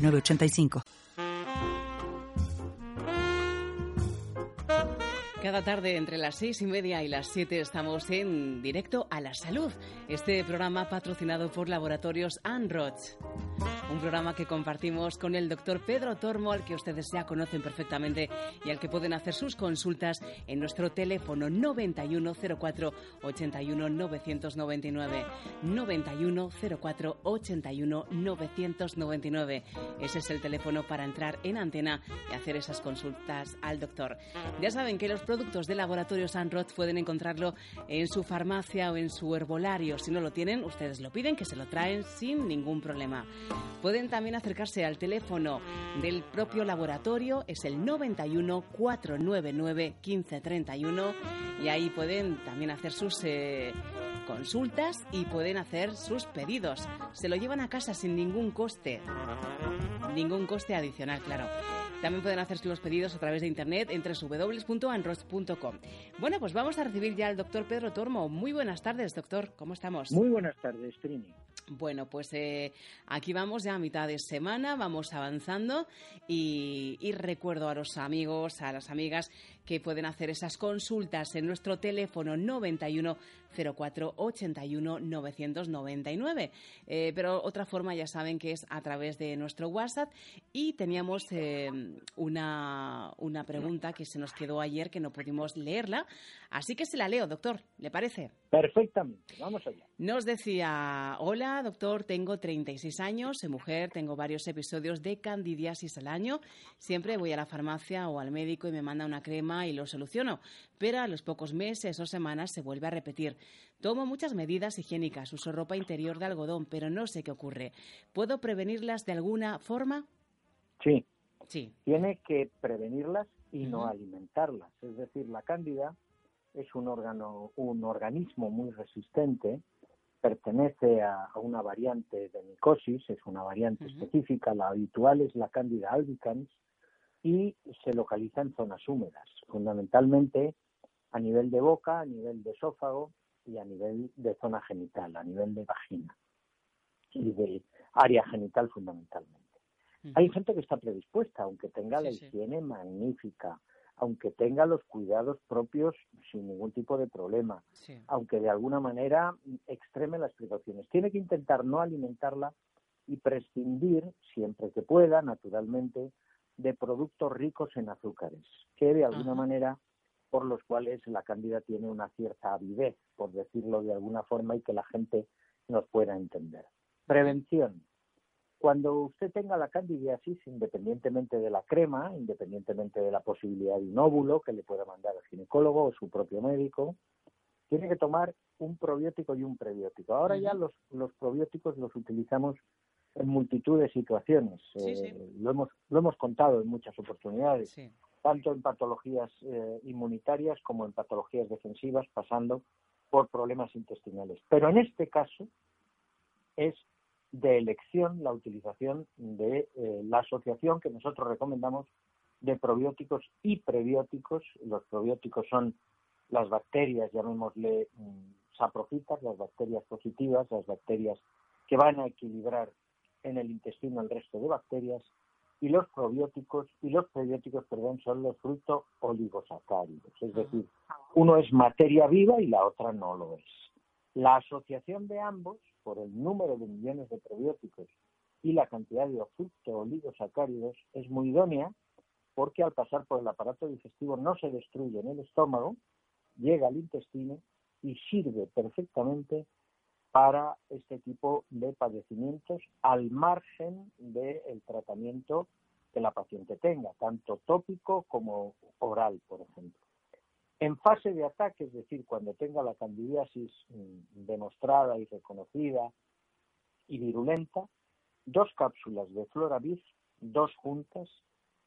985. Cada tarde entre las seis y media y las siete estamos en directo a la salud. Este programa patrocinado por Laboratorios Anroch. Un programa que compartimos con el doctor Pedro Tormo, al que ustedes ya conocen perfectamente y al que pueden hacer sus consultas en nuestro teléfono 9104 81 999. 9104 81 999. Ese es el teléfono para entrar en antena y hacer esas consultas al doctor. Ya saben que los productos de Laboratorios Anroth pueden encontrarlo en su farmacia o en su herbolario. Si no lo tienen, ustedes lo piden, que se lo traen sin ningún problema. Pueden también acercarse al teléfono del propio laboratorio, es el 91 499 1531 y ahí pueden también hacer sus eh, consultas y pueden hacer sus pedidos. Se lo llevan a casa sin ningún coste. Ningún coste adicional, claro. También pueden hacer los pedidos a través de internet en www.anros.com. Bueno, pues vamos a recibir ya al doctor Pedro Tormo. Muy buenas tardes, doctor. ¿Cómo estamos? Muy buenas tardes, Trini. Bueno, pues eh, aquí vamos ya a mitad de semana, vamos avanzando y, y recuerdo a los amigos, a las amigas que pueden hacer esas consultas en nuestro teléfono 91 04 81 999. pero otra forma ya saben que es a través de nuestro WhatsApp y teníamos eh, una, una pregunta que se nos quedó ayer que no pudimos leerla, así que se la leo, doctor, ¿le parece? Perfectamente, vamos allá. Nos decía, hola doctor, tengo 36 años, soy mujer, tengo varios episodios de candidiasis al año, siempre voy a la farmacia o al médico y me manda una crema y lo soluciono, pero a los pocos meses o semanas se vuelve a repetir. Tomo muchas medidas higiénicas, uso ropa interior de algodón, pero no sé qué ocurre. ¿Puedo prevenirlas de alguna forma? Sí. Sí. Tiene que prevenirlas y no alimentarlas. Es decir, la cándida es un órgano, un organismo muy resistente, pertenece a, una variante de micosis, es una variante específica, la habitual es la cándida albicans y se localiza en zonas húmedas, fundamentalmente a nivel de boca, a nivel de esófago y a nivel de zona genital, a nivel de vagina y de área genital fundamentalmente. Hay gente que está predispuesta, aunque tenga la higiene magnífica, aunque tenga los cuidados propios sin ningún tipo de problema, aunque de alguna manera extreme las precauciones. Tiene que intentar no alimentarla y prescindir, siempre que pueda, naturalmente, de productos ricos en azúcares, que de alguna manera por los cuales la cándida tiene una cierta avidez, por decirlo de alguna forma, y que la gente nos pueda entender. Prevención. Cuando usted tenga la candidiasis, independientemente de la crema, independientemente de la posibilidad de un óvulo que le pueda mandar el ginecólogo o su propio médico, tiene que tomar un probiótico y un prebiótico. Ahora ya los, los probióticos los utilizamos en multitud de situaciones. Eh, lo, hemos, lo hemos contado en muchas oportunidades, tanto en patologías eh, inmunitarias como en patologías defensivas, pasando por problemas intestinales. Pero en este caso es de elección la utilización de eh, la asociación que nosotros recomendamos de probióticos y prebióticos. Los probióticos son las bacterias, llamémosle mm, saprofitas, las bacterias positivas, las bacterias que van a equilibrar en el intestino el resto de bacterias y los probióticos y los prebióticos, perdón, son los frutos oligosacáridos, es decir, uno es materia viva y la otra no lo es. La asociación de ambos, por el número de millones de probióticos y la cantidad de fruto oligosacáridos, es muy idónea porque al pasar por el aparato digestivo no se destruye en el estómago, llega al intestino y sirve perfectamente para este tipo de padecimientos al margen del tratamiento que la paciente tenga, tanto tópico como oral, por ejemplo. En fase de ataque, es decir, cuando tenga la candidiasis mm, demostrada y reconocida y virulenta, dos cápsulas de Floravis dos juntas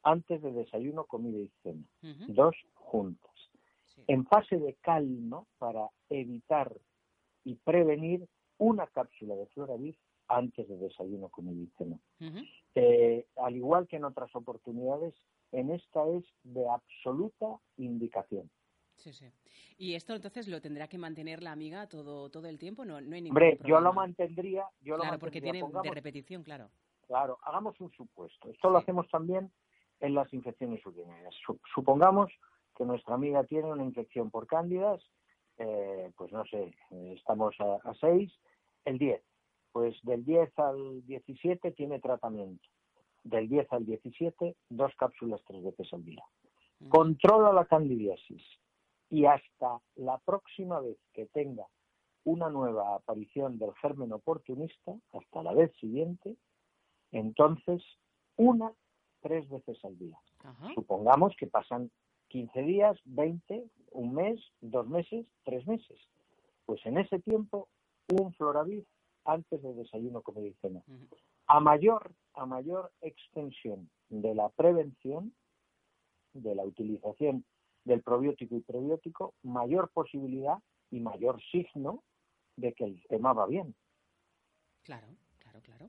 antes de desayuno, comida y cena. Dos juntas. En fase de calma para evitar y prevenir una cápsula de Floravis antes de desayuno, y cena. Eh, al igual que en otras oportunidades, en esta es de absoluta indicación. Sí, sí. ¿Y esto entonces lo tendrá que mantener la amiga todo, todo el tiempo? No, no hay ningún Hombre, yo lo mantendría. Yo claro, porque tiene de repetición, claro. Claro, hagamos un supuesto. Esto lo hacemos también en las infecciones urinarias. Supongamos que nuestra amiga tiene una infección por cándidas, eh, pues no sé, estamos a, a 6, el 10. Pues del 10 al 17 tiene tratamiento. Del 10 al 17, dos cápsulas tres veces al día. Mm. Controla la candidiasis y hasta la próxima vez que tenga una nueva aparición del germen oportunista, hasta la vez siguiente, entonces una tres veces al día. Supongamos que pasan 15 días, 20, un mes, dos meses, tres meses. Pues en ese tiempo, un floravid antes de desayuno, como y A mayor, a mayor extensión de la prevención, de la utilización del probiótico y prebiótico, mayor posibilidad y mayor signo de que el tema va bien. Claro, claro, claro.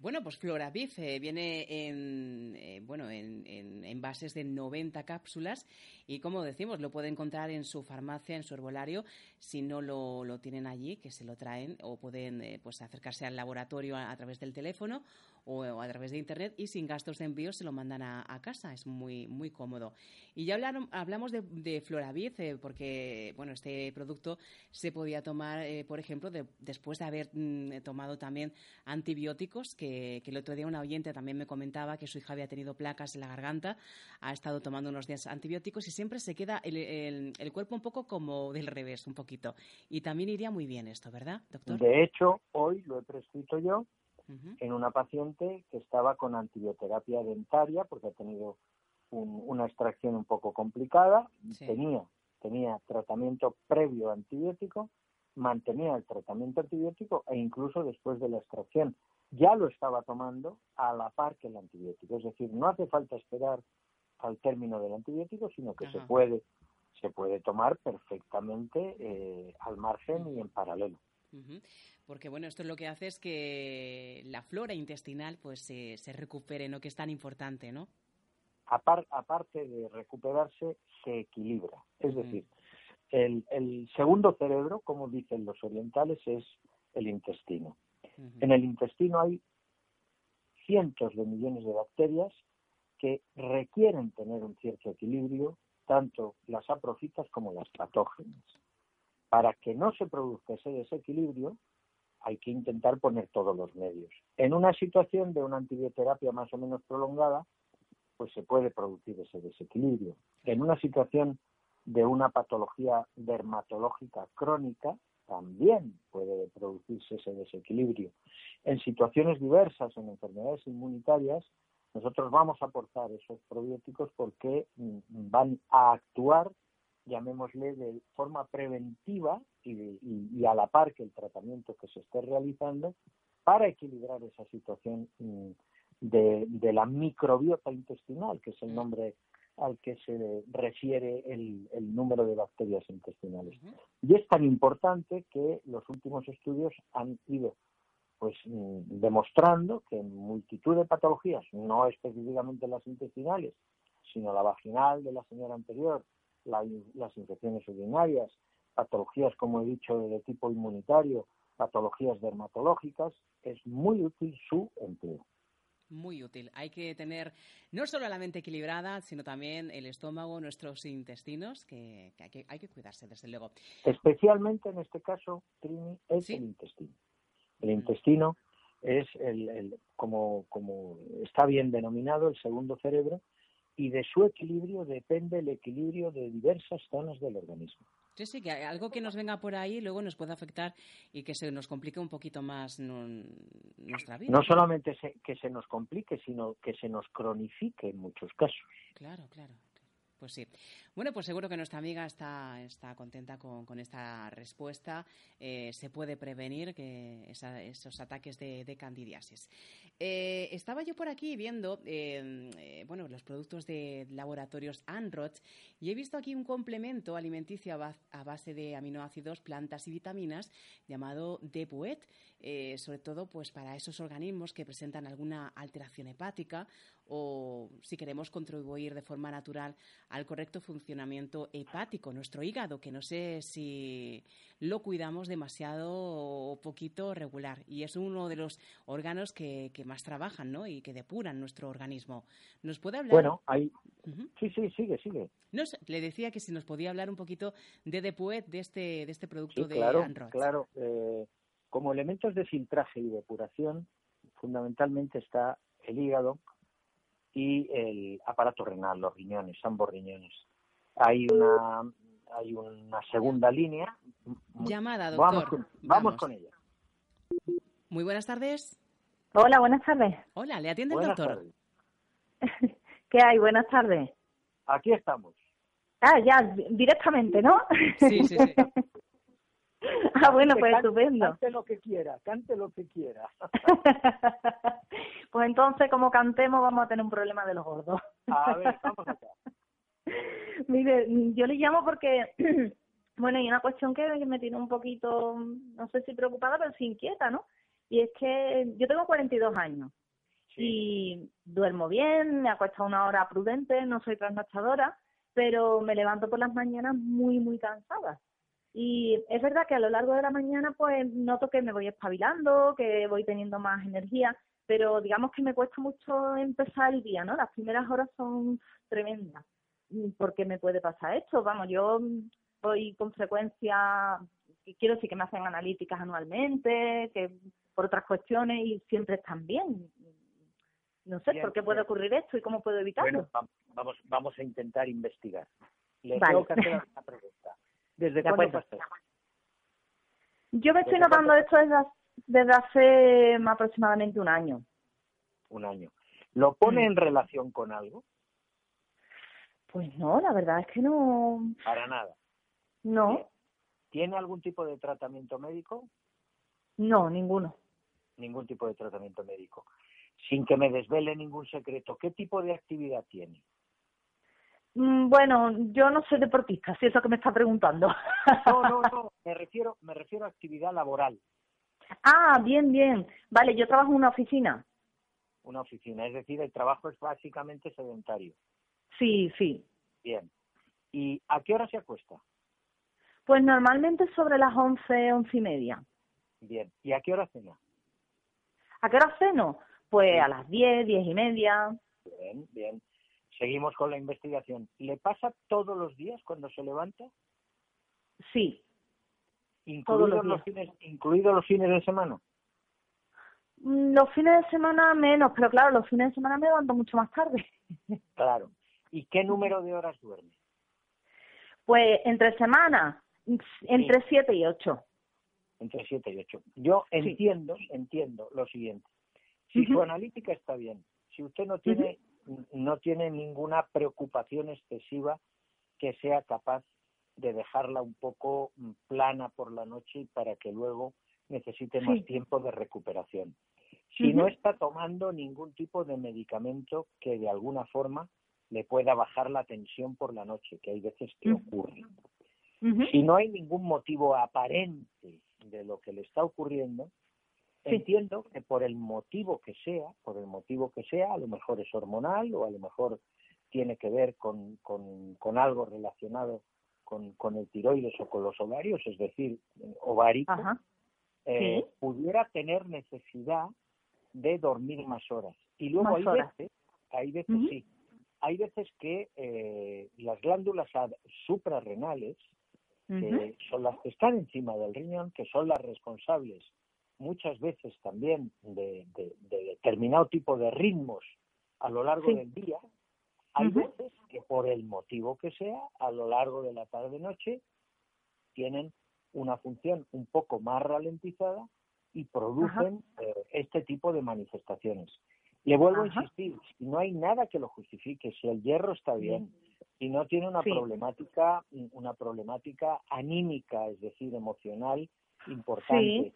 Bueno, pues Floraviv eh, viene en, eh, bueno, en, en, bases de 90 cápsulas y, como decimos, lo puede encontrar en su farmacia, en su herbolario. Si no lo, lo tienen allí, que se lo traen o pueden eh, pues acercarse al laboratorio a, través del teléfono o, a través de Internet y sin gastos de envío se lo mandan a, casa. Es muy, muy cómodo. Y ya hablaron, hablamos de, de Floraviv porque, bueno, este producto se podía tomar, por ejemplo, después de haber mm, tomado también antibióticos que que, el otro día una oyente también me comentaba que su hija había tenido placas en la garganta, ha estado tomando unos días antibióticos y siempre se queda el, cuerpo un poco como del revés, un poquito. Y también iría muy bien esto, ¿verdad, doctor? De hecho, hoy lo he prescrito yo en una paciente que estaba con antibioterapia dentaria porque ha tenido una extracción un poco complicada, tenía, tenía tratamiento previo antibiótico, mantenía el tratamiento antibiótico e incluso después de la extracción ya lo estaba tomando a la par que el antibiótico. Es decir, no hace falta esperar al término del antibiótico, sino que se puede se puede tomar perfectamente eh, al margen y en paralelo. Porque bueno, esto es lo que hace es que la flora intestinal pues se, se recupere, ¿no? Que es tan importante, ¿no? aparte de recuperarse, se equilibra. Es decir, el, el segundo cerebro, como dicen los orientales, es el intestino. En el intestino hay cientos de millones de bacterias que requieren tener un cierto equilibrio, tanto las aprofitas como las patógenas. Para que no se produzca ese desequilibrio, hay que intentar poner todos los medios. En una situación de una antibioterapia más o menos prolongada, pues se puede producir ese desequilibrio. En una situación de una patología dermatológica crónica, también puede producirse ese desequilibrio. En situaciones diversas, en enfermedades inmunitarias, nosotros vamos a aportar esos probióticos porque mm, van a actuar, llamémosle, de forma preventiva y, a la par que el tratamiento que se esté realizando para equilibrar esa situación mm, de, la microbiota intestinal, que es el mm. nombre al que se refiere el, número de bacterias intestinales. Y es tan importante que los últimos estudios han ido pues mm, demostrando que en multitud de patologías, no específicamente las intestinales, sino la vaginal de la señora anterior, las infecciones urinarias, patologías, como he dicho, de tipo inmunitario, patologías dermatológicas, es muy útil su empleo muy útil. Hay que tener no solo la mente equilibrada, sino también el estómago, nuestros intestinos, que, hay, que cuidarse, desde luego. Especialmente en este caso, Trini, es el intestino. El intestino es, el, como, como está bien denominado, el segundo cerebro, y de su equilibrio depende el equilibrio de diversas zonas del organismo. Sí, sí, que algo que nos venga por ahí luego nos puede afectar y que se nos complique un poquito más nuestra vida. No solamente que se nos complique, sino que se nos cronifique en muchos casos. Claro, claro. Pues sí. Bueno, pues seguro que nuestra amiga está, está contenta con, esta respuesta. Eh, se puede prevenir que esos ataques de, de candidiasis. Eh, estaba yo por aquí viendo eh, bueno, los productos de laboratorios Anroch y he visto aquí un complemento alimenticio a, base de aminoácidos, plantas y vitaminas llamado Depuet, sobre todo pues para esos organismos que presentan alguna alteración hepática o si queremos contribuir de forma natural al correcto funcionamiento hepático, nuestro hígado, que no sé si lo cuidamos demasiado o poquito regular. Y es uno de los órganos que, más trabajan ¿no? y que depuran nuestro organismo. ¿Nos puede hablar? Bueno, hay... Sí, sí, sigue, sigue. le decía que si nos podía hablar un poquito de Depuet, de este, de este producto de claro, Claro, eh, como elementos de filtraje y depuración, fundamentalmente está el hígado, y el aparato renal, los riñones, ambos riñones. Hay una hay una segunda línea. Llamada, doctor. Vamos con, ella. Muy buenas tardes. Hola, buenas tardes. Hola, ¿le atiende el doctor? ¿Qué hay? Buenas tardes. Aquí estamos. Ah, ya, directamente, ¿no? Sí, sí, sí. ah, bueno, pues estupendo. Cante lo que quiera, cante lo que quiera. pues entonces, como cantemos, vamos a tener un problema de los gordos. a ver, vamos acá. Mire, yo le llamo porque, bueno, hay una cuestión que me tiene un poquito, no sé si preocupada, pero sí inquieta, ¿no? Y es que yo tengo 42 años y duermo bien, me acuesto una hora prudente, no soy trasnochadora, pero me levanto por las mañanas muy, muy cansada. Y es verdad que a lo largo de la mañana pues noto que me voy espabilando, que voy teniendo más energía, pero digamos que me cuesta mucho empezar el día, ¿no? Las primeras horas son tremendas. ¿Por qué me puede pasar esto? Vamos, yo voy con frecuencia, quiero decir que me hacen analíticas anualmente, que por otras cuestiones y siempre están bien. No sé por qué puede ocurrir esto y cómo puedo evitarlo. Bueno, vamos, vamos a intentar investigar. Le tengo que hacer una pregunta. ¿Desde cuándo Yo me estoy notando esto desde, hace aproximadamente un año. Un año. ¿Lo pone mm. en relación con algo? Pues no, la verdad es que no. Para nada. No. ¿Tiene algún tipo de tratamiento médico? No, ninguno. Ningún tipo de tratamiento médico. Sin que me desvele ningún secreto, ¿qué tipo de actividad tiene? Mm, bueno, yo no soy deportista, si es eso que me está preguntando. No, no, no, me refiero, me refiero a actividad laboral. Ah, bien, bien. Vale, yo trabajo en una oficina. Una oficina, es decir, el trabajo es básicamente sedentario. Sí, sí. Bien. ¿Y a qué hora se acuesta? Pues normalmente sobre las once, once y media. Bien. ¿Y a qué hora cena? ¿A qué hora ceno? Pues a las diez, diez y media. Bien, bien. Seguimos con la investigación. ¿Le pasa todos los días cuando se levanta? Sí. ¿Incluidos los, fines, ¿Incluidos los fines de semana? Mm, los fines de semana menos, pero claro, los fines de semana me levanto mucho más tarde. Claro. ¿Y qué número de horas duerme? Pues entre semana, entre siete y ocho. Entre siete y ocho. Yo entiendo, entiendo lo siguiente. Si su analítica está bien, si usted no tiene no tiene ninguna preocupación excesiva que sea capaz de dejarla un poco mm, plana por la noche y para que luego necesite más tiempo de recuperación. Si no está tomando ningún tipo de medicamento que de alguna forma le pueda bajar la tensión por la noche, que hay veces que ocurre. Si no hay ningún motivo aparente de lo que le está ocurriendo, Entiendo que por el motivo que sea, por el motivo que sea, a lo mejor es hormonal o a lo mejor tiene que ver con, con, algo relacionado con, con, el tiroides o con los ovarios, es decir, ovárico, eh, pudiera tener necesidad de dormir más horas. Y luego hay veces, hay veces sí, hay veces que eh, las glándulas suprarrenales, que son las que están encima del riñón, que son las responsables muchas veces también de, determinado tipo de ritmos a lo largo del día, hay veces que por el motivo que sea, a lo largo de la tarde-noche, tienen una función un poco más ralentizada y producen eh, este tipo de manifestaciones. Le vuelvo a insistir, si no hay nada que lo justifique, si el hierro está bien, Si no tiene una problemática, una problemática anímica, es decir, emocional importante.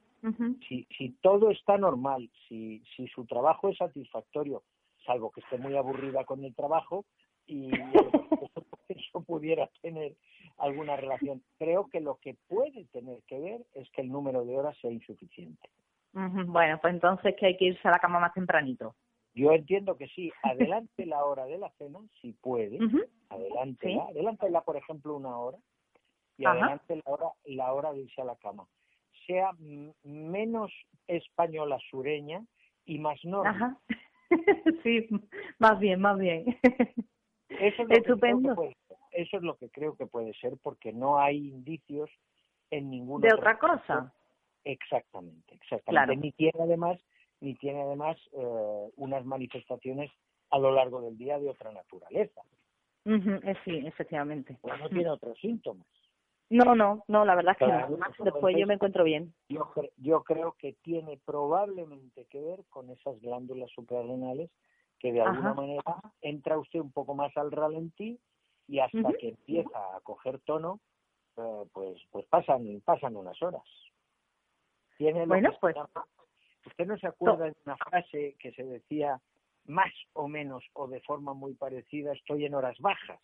Si, si todo está normal, si, si su trabajo es satisfactorio, salvo que esté muy aburrida con el trabajo y eso pudiera tener alguna relación. Creo que lo que puede tener que ver es que el número de horas sea insuficiente. Bueno, pues entonces que hay que irse a la cama más tempranito. Yo entiendo que sí. Adelante la hora de la cena, si puede. Adelante, Adelántela, por ejemplo, una hora. Y adelante la hora, la hora de irse a la cama. Sea menos española sureña y más normal. sí, más bien, más bien. Eso es Estupendo. eso es lo que creo que puede ser porque no hay indicios en ninguna de otra cosa. Exactamente, exactamente. Ni tiene además, ni tiene además eh, unas manifestaciones a lo largo del día de otra naturaleza. Eh, sí, efectivamente. Pues no tiene otros síntomas. No, no, no, la verdad es que no. Después yo me encuentro bien. Yo, yo creo que tiene probablemente que ver con esas glándulas suprarrenales que de alguna manera entra usted un poco más al ralentí y hasta que empieza a coger tono, eh, pues pues pasan pasan unas horas. Tiene bueno, pues usted no se acuerda de una frase que se decía más o menos o de forma muy parecida, estoy en horas bajas.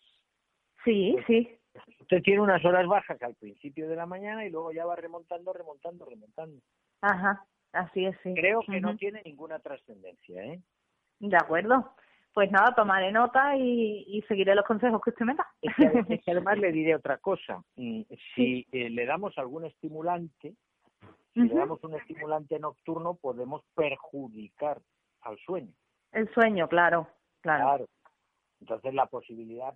Sí, pues, sí. Usted tiene unas horas bajas al principio de la mañana y luego ya va remontando, remontando, remontando. Ajá, así es, sí. Creo que no tiene ninguna trascendencia, ¿eh? De acuerdo. Pues nada, tomaré nota y, seguiré los consejos que usted me da. Es que, además le diré otra cosa. Mm, si eh, le damos algún estimulante, si le damos un estimulante nocturno, podemos perjudicar al sueño. El sueño, claro, claro. Entonces la posibilidad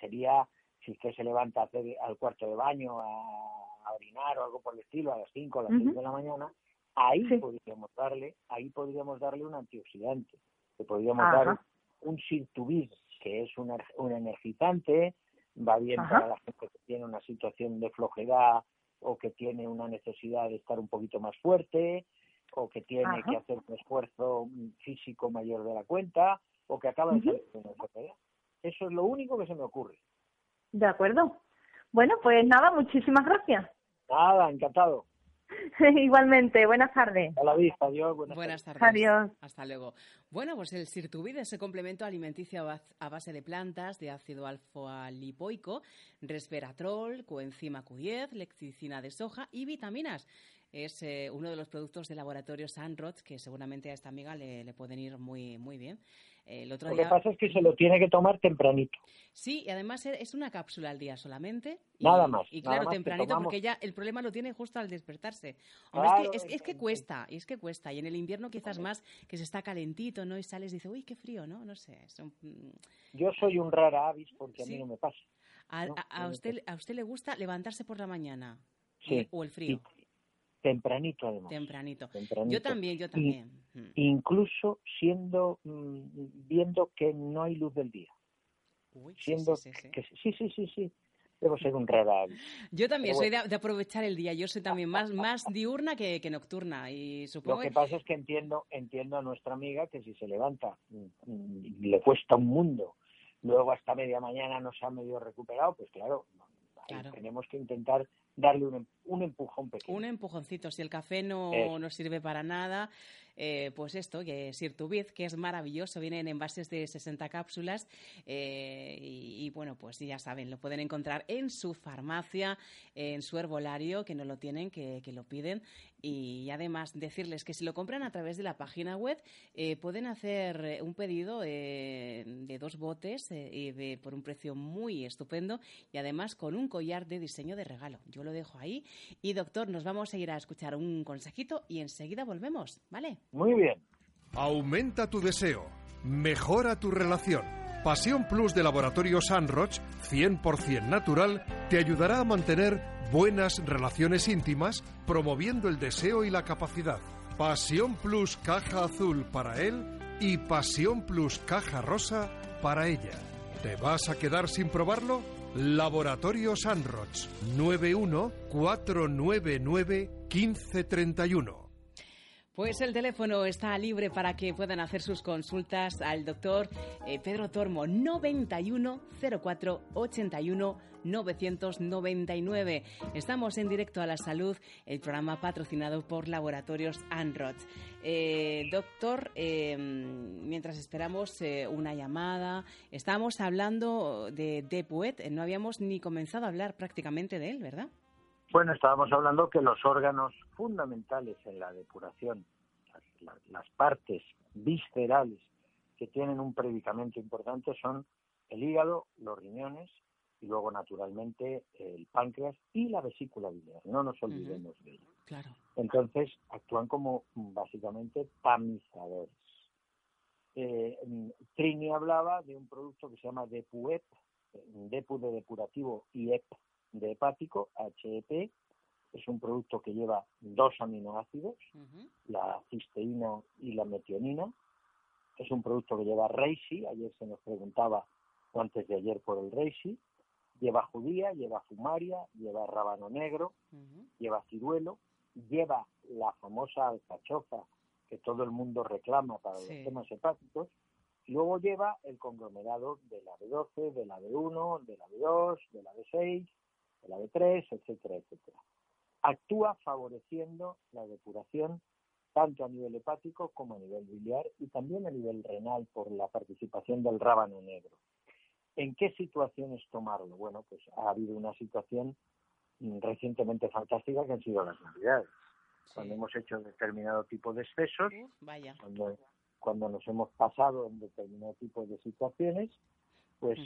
sería, si usted se levanta a hacer al cuarto de baño a, orinar o algo por el estilo a las 5 o a las 6 de la mañana, ahí podríamos darle, ahí podríamos darle un antioxidante, que podríamos dar un Sirtuvid, que es un, un energizante, va bien para la gente que tiene una situación de flojedad o que tiene una necesidad de estar un poquito más fuerte, o que tiene que hacer un esfuerzo físico mayor de la cuenta, o que acaba de salir de una enfermedad. Eso es lo único que se me ocurre. De acuerdo. Bueno, pues nada, muchísimas gracias. Nada, encantado. Igualmente, buenas tardes. A la vista, adiós. Buenas, tardes. Adiós. Hasta luego. Bueno, pues el Sirtuvide es complemento alimenticio a base de plantas, de ácido alfa-lipoico, resveratrol, coenzima Q10, lecticina de soja y vitaminas. Es eh, uno de los productos de laboratorio Sandroth que seguramente a esta amiga le, le pueden ir muy, muy bien lo que pasa es que se lo tiene que tomar tempranito. Sí, y además es una cápsula al día solamente. nada más. Y claro, tempranito, porque ya el problema lo tiene justo al despertarse. es, que, cuesta, y es que cuesta. Y en el invierno quizás más, que se está calentito, ¿no? Y sales y dices, uy, qué frío, ¿no? No sé. Mm. Yo soy un rara avis porque a mí no me pasa. A, usted, ¿A usted le gusta levantarse por la mañana? Sí. ¿O el frío? Tempranito, además. Tempranito. Yo también, yo también. Mm. incluso siendo, mm, viendo que no hay luz del día. siendo sí, sí, que sí, sí, sí, sí. Debo ser un rara. Yo también soy de, aprovechar el día. Yo soy también más, más diurna que, que nocturna. Y supongo Lo que pasa es que entiendo, entiendo a nuestra amiga que si se levanta mm, le cuesta un mundo, luego hasta media mañana no se ha medio recuperado, pues claro, tenemos que intentar darle un, un, empujón pequeño. Un empujoncito. Si el café no, no sirve para nada, eh, pues esto, que Sirtubiz, que es maravilloso, viene en envases de 60 cápsulas eh, y, bueno, pues ya saben, lo pueden encontrar en su farmacia, en su herbolario, que no lo tienen, que, lo piden y además decirles que si lo compran a través de la página web eh, pueden hacer un pedido de dos botes y de, por un precio muy estupendo y además con un collar de diseño de regalo. Yo lo dejo ahí y doctor, nos vamos a ir a escuchar un consejito y enseguida volvemos, ¿vale? Muy bien. Aumenta tu deseo. Mejora tu relación. Pasión Plus de Laboratorio Sunroch, 100% natural, te ayudará a mantener buenas relaciones íntimas, promoviendo el deseo y la capacidad. Pasión Plus caja azul para él y Pasión Plus caja rosa para ella. ¿Te vas a quedar sin probarlo? Laboratorio Sunroch, 91 499 1531. Pues el teléfono está libre para que puedan hacer sus consultas al doctor eh, Pedro Tormo, 91 04 81 999. Estamos en directo a la salud, el programa patrocinado por Laboratorios Anrod. Eh, doctor, eh, mientras esperamos una llamada, estamos hablando de Depuet, no habíamos ni comenzado a hablar prácticamente de él, ¿verdad? Bueno, estábamos hablando que los órganos fundamentales en la depuración, las, partes viscerales que tienen un predicamento importante son el hígado, los riñones y luego naturalmente el páncreas y la vesícula biliar. No nos olvidemos de ello. Claro. Entonces actúan como básicamente tamizadores. Eh, Trini hablaba de un producto que se llama DEPUEP, DEPU de depurativo y EP de hepático, HEP, es un producto que lleva dos aminoácidos, la cisteína y la metionina. Es un producto que lleva reishi, ayer se nos preguntaba, o antes de ayer por el reishi. Lleva judía, lleva fumaria, lleva rábano negro, lleva ciruelo, lleva la famosa alcachofa que todo el mundo reclama para los temas hepáticos, y luego lleva el conglomerado de la B12, de la B1, de la B2, de la B6, la B3, etcétera, etcétera. Actúa favoreciendo la depuración tanto a nivel hepático como a nivel biliar y también a nivel renal por la participación del rábano negro. ¿En qué situaciones tomarlo? Bueno, pues ha habido una situación recientemente fantástica que han sido las navidades. Cuando hemos hecho determinado tipo de excesos, Cuando, cuando nos hemos pasado en determinado tipo de situaciones, pues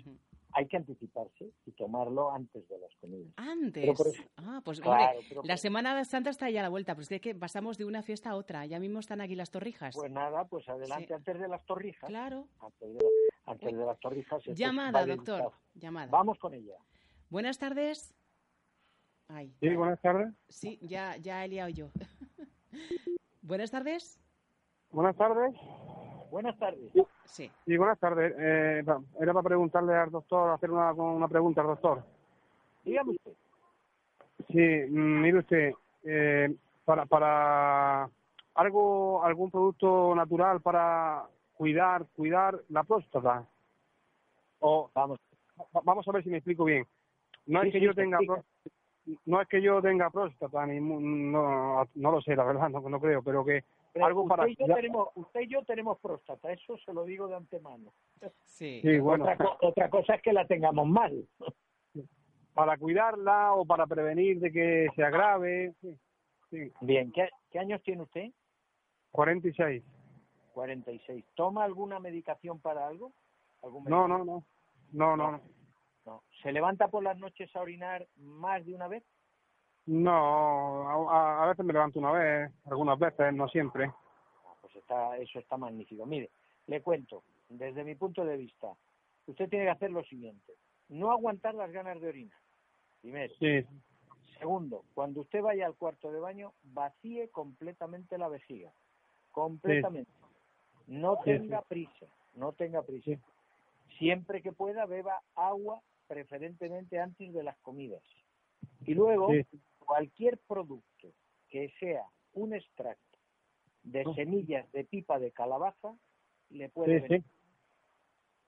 hay que anticiparse y tomarlo antes de las comidas. Antes. ah, pues la Semana Santa está ya a la vuelta, pues es que pasamos de una fiesta a otra. Ya mismo están aquí las torrijas. Pues nada, pues adelante antes de las torrijas. Claro. Antes de, las torrijas. Llamada, doctor. Llamada. Vamos con ella. Buenas tardes. sí, buenas tardes. Sí, ya, ya he liado yo. buenas tardes. Buenas tardes. Buenas tardes. Sí. Sí, buenas tardes. Eh, era para preguntarle al doctor, hacer una, una pregunta al doctor. Dígame usted. Sí, mm, mire usted, eh, para, para algo, algún producto natural para cuidar, cuidar la próstata. O vamos, vamos a ver si me explico bien. No es que yo tenga no es que yo tenga próstata ni no, no lo sé la verdad no, no creo pero que algo usted para y, yo tenemos, usted y yo tenemos próstata, eso se lo digo de antemano. Sí. bueno. Otra, cosa es que la tengamos mal. Para cuidarla o para prevenir de que se agrave. Sí. Bien, ¿Qué, años tiene usted? 46. 46. ¿Toma alguna medicación para algo? no, no, no, no, no, no. ¿Se levanta por las noches a orinar más de una vez? No, a, veces me levanto una vez, algunas veces, no siempre. Ah, pues está, eso está magnífico. Mire, le cuento, desde mi punto de vista, usted tiene que hacer lo siguiente, no aguantar las ganas de orinar, primero. Sí. Segundo, cuando usted vaya al cuarto de baño, vacíe completamente la vejiga, completamente. No tenga prisa, no tenga prisa. Siempre que pueda, beba agua, preferentemente antes de las comidas. Y luego, cualquier producto que sea un extracto de semillas de pipa de calabaza le puede venir.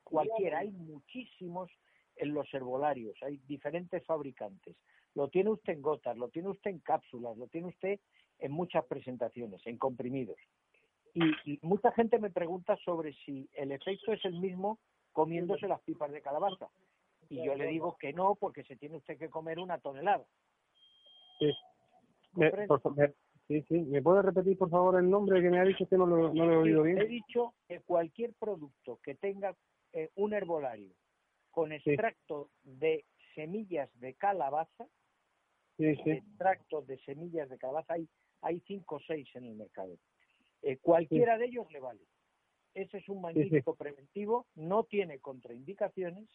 Cualquiera, hay muchísimos en los herbolarios, hay diferentes fabricantes. Lo tiene usted en gotas, lo tiene usted en cápsulas, lo tiene usted en muchas presentaciones, en comprimidos. Y, mucha gente me pregunta sobre si el efecto es el mismo comiéndose las pipas de calabaza. Y yo le digo que no, porque se tiene usted que comer una tonelada. Sí. Me, sí, sí. ¿Me puede repetir, por favor, el nombre que me ha dicho que no lo, no lo he oído bien? He dicho que cualquier producto que tenga eh, un herbolario con extracto de semillas de calabaza, extracto de semillas de calabaza, hay, hay cinco o seis en el mercado. Eh, cualquiera de ellos le vale. Ese es un magnífico preventivo, no tiene contraindicaciones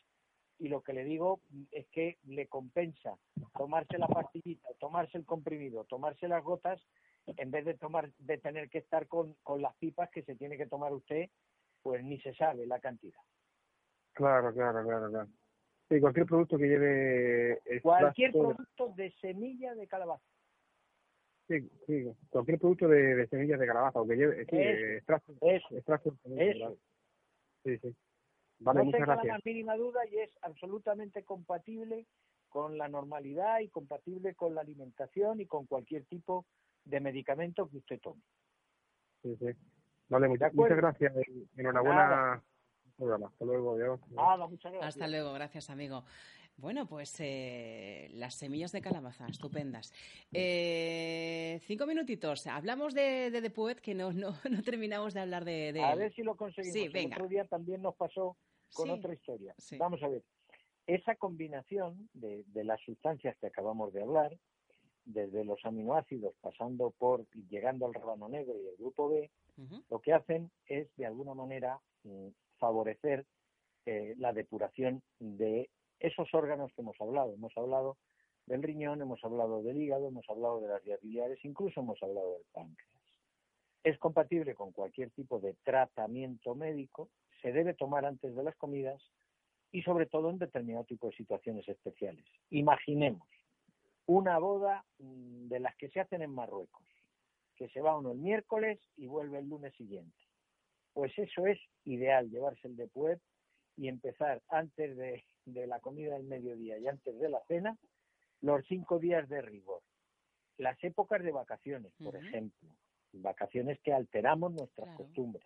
y lo que le digo es que le compensa tomarse la pastillita, tomarse el comprimido, tomarse las gotas, en vez de tomar, de tener que estar con, con las pipas que se tiene que tomar usted, pues ni se sabe la cantidad. Claro, claro, claro, claro. Sí, cualquier producto que lleve cualquier producto de semilla de calabaza. Sí, sí, cualquier producto de, semillas de calabaza o que lleve, sí, extracto, eso, extracto, eso. Sí, sí. Vale, no gracias. la más mínima duda y es absolutamente compatible con la normalidad y compatible con la alimentación y con cualquier tipo de medicamento que usted tome. Sí, sí. Vale, muchas, muchas gracias. Enhorabuena. Hasta luego, muchas gracias. Hasta luego, gracias, amigo. Bueno, pues eh, las semillas de calabaza, estupendas. Eh, cinco minutitos. Hablamos de, de Depuet, que no, no, no, terminamos de hablar de, de A ver si lo conseguimos. Sí, El otro día también nos pasó con otra historia. Vamos a ver. Esa combinación de, de las sustancias que acabamos de hablar, desde los aminoácidos pasando por llegando al rábano negro y el grupo B, lo que hacen es de alguna manera mm, favorecer eh, la depuración de esos órganos que hemos hablado. Hemos hablado del riñón, hemos hablado del hígado, hemos hablado de las vías biliares, incluso hemos hablado del páncreas. Es compatible con cualquier tipo de tratamiento médico, se debe tomar antes de las comidas y sobre todo en determinado tipo de situaciones especiales. Imaginemos una boda mm, de las que se hacen en Marruecos, que se va uno el miércoles y vuelve el lunes siguiente. Pues eso es ideal, llevarse el depuet y empezar antes de, la comida del mediodía y antes de la cena los cinco días de rigor. Las épocas de vacaciones, por ejemplo, vacaciones que alteramos nuestras costumbres.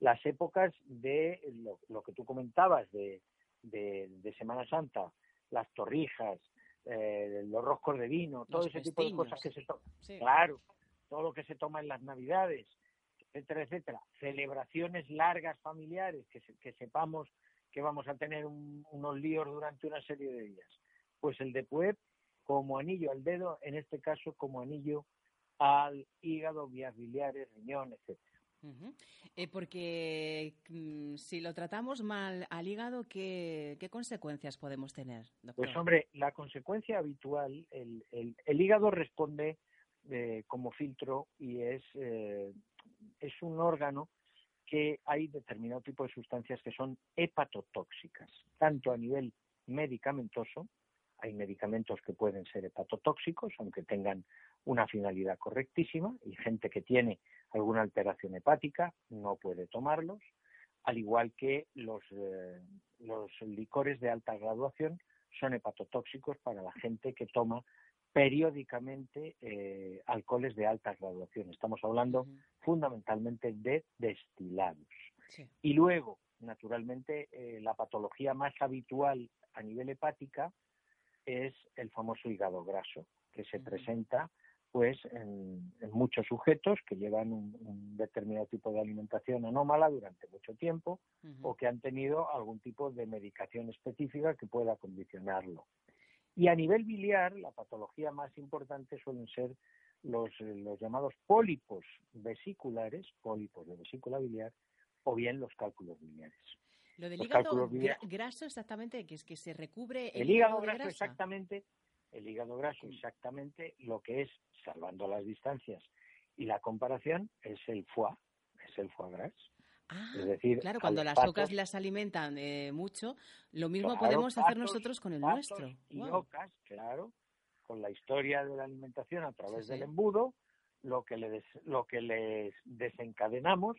Las épocas de lo, que tú comentabas de, de, Semana Santa, las torrijas, eh, los roscos de vino, todo ese tipo de cosas que se toman. Claro, todo lo que se toma en las Navidades, etcétera, etcétera. Celebraciones largas familiares, que, que sepamos que vamos a tener unos líos durante una serie de días. Pues el de Pueb como anillo al dedo, en este caso como anillo al hígado, vías biliares, riñón, etcétera. Eh, porque mm, si lo tratamos mal al hígado, ¿qué, consecuencias podemos tener? Pues hombre, la consecuencia habitual, el, hígado responde eh, como filtro y es, eh, es un órgano que hay determinado tipo de sustancias que son hepatotóxicas, tanto a nivel medicamentoso, hay medicamentos que pueden ser hepatotóxicos, aunque tengan una finalidad correctísima, y gente que tiene alguna alteración hepática no puede tomarlos, al igual que los, eh, los licores de alta graduación son hepatotóxicos para la gente que toma periódicamente eh, alcoholes de alta graduación. Estamos hablando fundamentalmente de destilados. Y luego, naturalmente, eh, la patología más habitual a nivel hepática es el famoso hígado graso, que se presenta pues en, muchos sujetos que llevan un, determinado tipo de alimentación anómala durante mucho tiempo o que han tenido algún tipo de medicación específica que pueda condicionarlo. Y a nivel biliar, la patología más importante suelen ser los, los llamados pólipos vesiculares, pólipos de vesícula biliar, o bien los cálculos biliares. Lo del hígado graso exactamente, que es que se recubre el, hígado, graso exactamente, el hígado graso exactamente lo que es, salvando las distancias y la comparación, es el foie, es el foie gras. Ah, decir, claro, cuando las ocas las alimentan eh, mucho, lo mismo podemos hacer nosotros con el nuestro. Y ocas, claro, con la historia de la alimentación a través del embudo, lo que, les, lo que les desencadenamos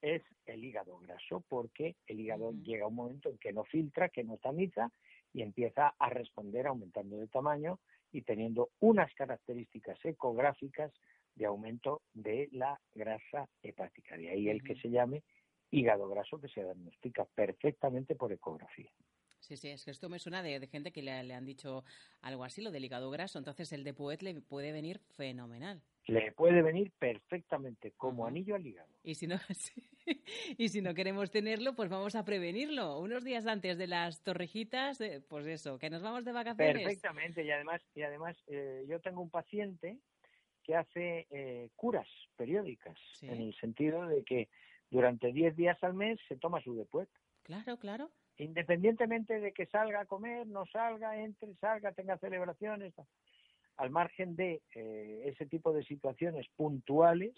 es el hígado graso, porque el hígado llega a un momento en que no filtra, que no tamiza y empieza a responder aumentando de tamaño y teniendo unas características ecográficas de aumento de la grasa hepática. De ahí el que se llame hígado graso que se diagnostica perfectamente por ecografía. Sí, sí, es que esto me suena de, gente que le, han dicho algo así, lo del hígado graso. Entonces el de Puet le puede venir fenomenal. Le puede venir perfectamente, como anillo al hígado. Y si, no, y si no queremos tenerlo, pues vamos a prevenirlo. Unos días antes de las torrejitas, eh, pues eso, que nos vamos de vacaciones. Perfectamente. Y además, y además eh, yo tengo un paciente que hace eh, curas periódicas, en el sentido de que durante 10 días al mes se toma su depuet. Claro, claro. Independientemente de que salga a comer, no salga, entre, salga, tenga celebraciones, al margen de eh, ese tipo de situaciones puntuales,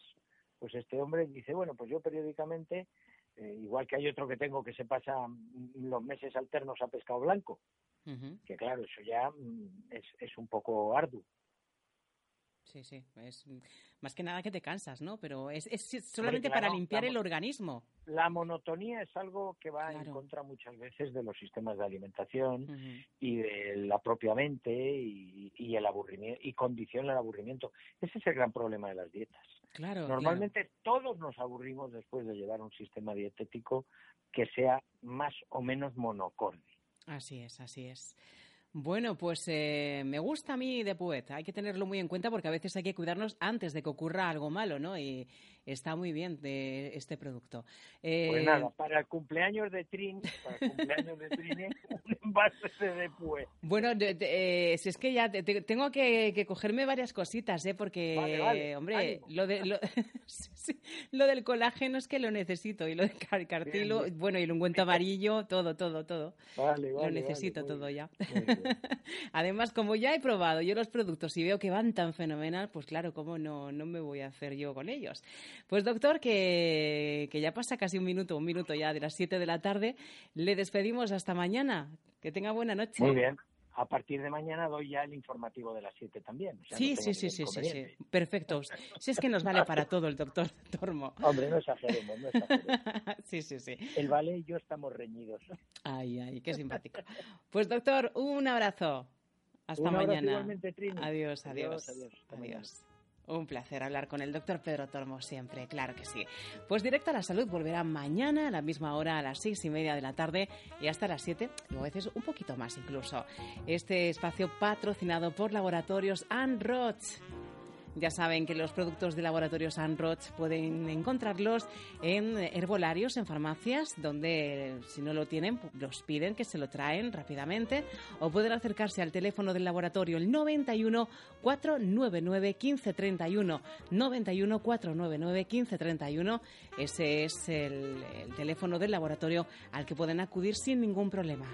pues este hombre dice, bueno, pues yo periódicamente, eh, igual que hay otro que tengo que se pasa los meses alternos a pescado blanco, que claro, eso ya mm, es, es un poco arduo. Sí, sí, es más que nada que te cansas, ¿no? Pero es, solamente para limpiar el organismo. La monotonía es algo que va en contra muchas veces de los sistemas de alimentación y de la propia mente y, el aburrimiento y condiciona el aburrimiento. Ese es el gran problema de las dietas. Claro. Normalmente todos nos aburrimos después de llevar un sistema dietético que sea más o menos monocorde. Así es, así es. Bueno, pues eh, me gusta a mí de poeta. Hay que tenerlo muy en cuenta porque a veces hay que cuidarnos antes de que ocurra algo malo, ¿no? Y está muy bien de este producto. Eh, pues nada, para el cumpleaños de Trin, para el cumpleaños de Trin, un envase de Depuet. Bueno, eh, si es que ya tengo que, cogerme varias cositas, ¿eh? Porque, hombre, lo, de, lo, del colágeno es que lo necesito y lo del cartilo, bueno, y el ungüento amarillo, todo, todo, todo. Vale, vale. Lo necesito todo ya. Además, como ya he probado yo los productos y veo que van tan fenomenal, pues claro, ¿cómo no, no me voy a hacer yo con ellos? Pues doctor, que, que ya pasa casi un minuto, un minuto ya de las 7 de la tarde, le despedimos hasta mañana. Que tenga buena noche. Muy bien a partir de mañana doy ya el informativo de las 7 también. sí, sí, sí, sí, sí, sí, perfecto. Si es que nos vale para todo el doctor Tormo. Hombre, no exageremos, no exageremos. sí, sí, sí. El vale y yo estamos reñidos. Ay, ay, qué simpático. Pues doctor, un abrazo. Hasta mañana. Adiós, adiós. Adiós. adiós. adiós. Un placer hablar con el doctor Pedro Tormo siempre, claro que sí. Pues Directo a la Salud volverá mañana a la misma hora, a las seis y media de la tarde y hasta las siete, o a veces un poquito más incluso. Este espacio patrocinado por Laboratorios Ann Roche ya saben que los productos de laboratorios Roche pueden encontrarlos en herbolarios, en farmacias, donde si no lo tienen, los piden que se lo traen rápidamente o pueden acercarse al teléfono del laboratorio el 91 499 1531 91 499 1531. Ese es el teléfono del laboratorio al que pueden acudir sin ningún problema.